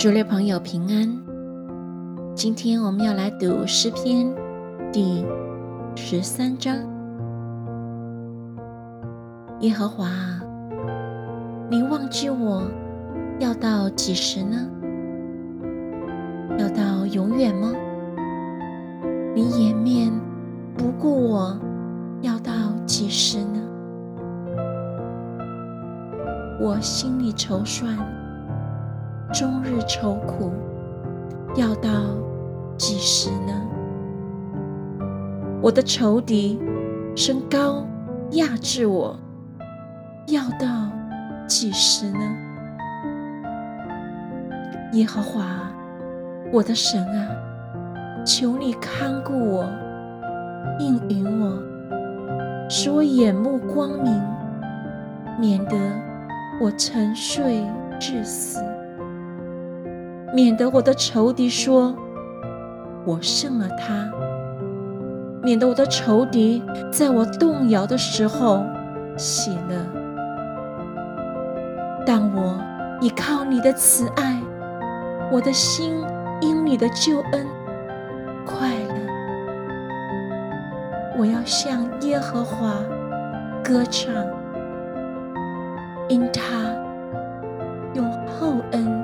主内朋友平安，今天我们要来读诗篇第十三章。耶和华，你忘记我要到几时呢？要到永远吗？你掩面不顾我要到几时呢？我心里愁算。终日愁苦，要到几时呢？我的仇敌升高压制我，要到几时呢？耶和华，我的神啊，求你看顾我，应允我，使我眼目光明，免得我沉睡至死。免得我的仇敌说我胜了他，免得我的仇敌在我动摇的时候喜乐。但我依靠你的慈爱，我的心因你的救恩快乐。我要向耶和华歌唱，因他用厚恩。